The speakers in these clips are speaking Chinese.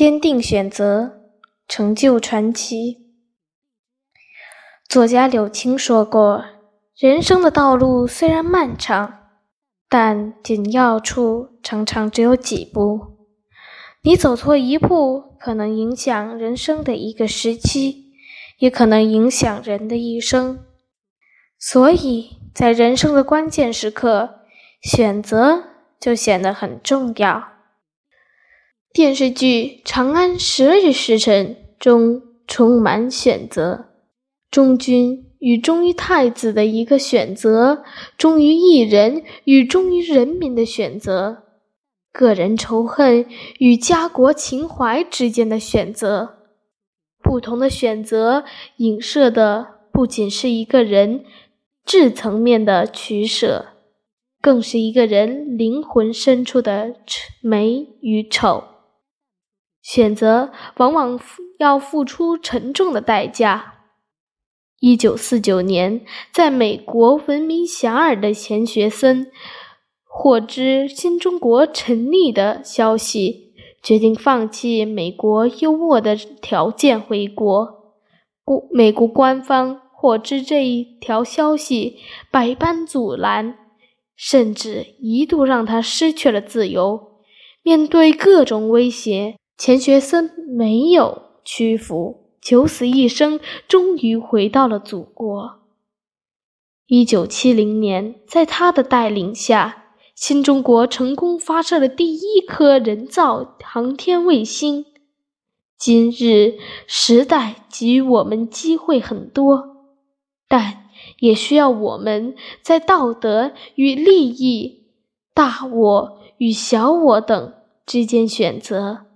坚定选择，成就传奇。作家柳青说过：“人生的道路虽然漫长，但紧要处常常只有几步。你走错一步，可能影响人生的一个时期，也可能影响人的一生。所以在人生的关键时刻，选择就显得很重要。”电视剧《长安十二时辰》中充满选择，忠君与忠于太子的一个选择，忠于一人与忠于人民的选择，个人仇恨与家国情怀之间的选择。不同的选择影射的不仅是一个人质层面的取舍，更是一个人灵魂深处的美与丑。选择往往要付出沉重的代价。一九四九年，在美国闻名遐迩的钱学森获知新中国成立的消息，决定放弃美国优渥的条件回国。国美国官方获知这一条消息，百般阻拦，甚至一度让他失去了自由。面对各种威胁。钱学森没有屈服，九死一生，终于回到了祖国。一九七零年，在他的带领下，新中国成功发射了第一颗人造航天卫星。今日时代给予我们机会很多，但也需要我们在道德与利益、大我与小我等之间选择。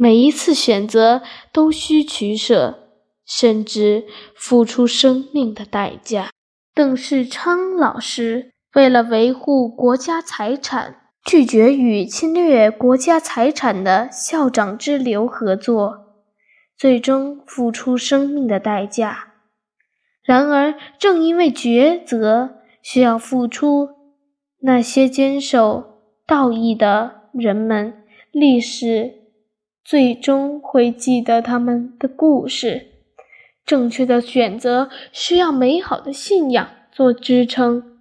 每一次选择都需取舍，甚至付出生命的代价。邓世昌老师为了维护国家财产，拒绝与侵略国家财产的校长之流合作，最终付出生命的代价。然而，正因为抉择需要付出，那些坚守道义的人们，历史。最终会记得他们的故事。正确的选择需要美好的信仰做支撑。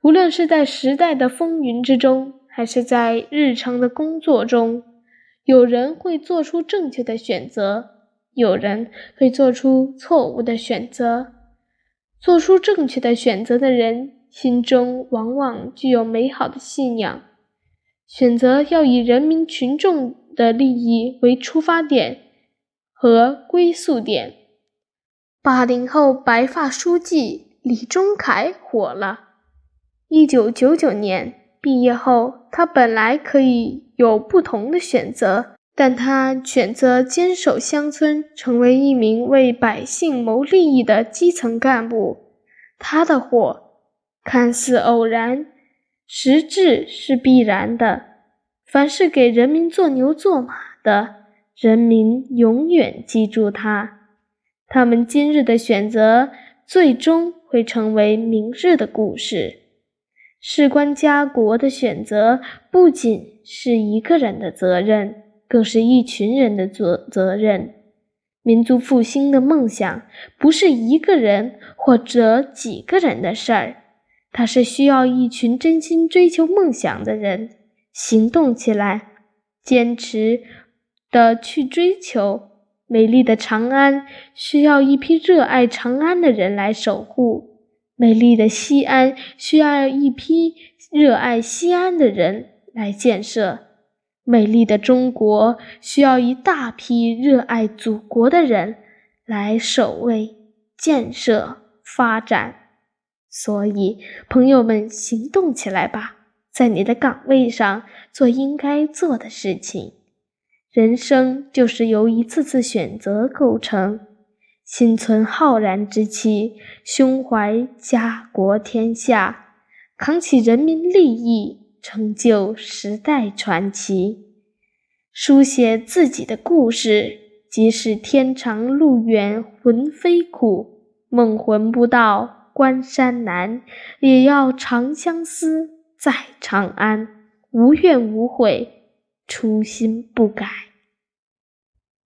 无论是在时代的风云之中，还是在日常的工作中，有人会做出正确的选择，有人会做出错误的选择。做出正确的选择的人，心中往往具有美好的信仰。选择要以人民群众。的利益为出发点和归宿点。八零后白发书记李忠凯火了。一九九九年毕业后，他本来可以有不同的选择，但他选择坚守乡村，成为一名为百姓谋利益的基层干部。他的火看似偶然，实质是必然的。凡是给人民做牛做马的，人民永远记住他。他们今日的选择，最终会成为明日的故事。事关家国的选择，不仅是一个人的责任，更是一群人的责责任。民族复兴的梦想，不是一个人或者几个人的事儿，它是需要一群真心追求梦想的人。行动起来，坚持的去追求美丽的长安，需要一批热爱长安的人来守护；美丽的西安，需要一批热爱西安的人来建设；美丽的中国，需要一大批热爱祖国的人来守卫、建设、发展。所以，朋友们，行动起来吧！在你的岗位上做应该做的事情。人生就是由一次次选择构成。心存浩然之气，胸怀家国天下，扛起人民利益，成就时代传奇，书写自己的故事。即使天长路远，魂飞苦，梦魂不到关山难，也要长相思。在长安，无怨无悔，初心不改。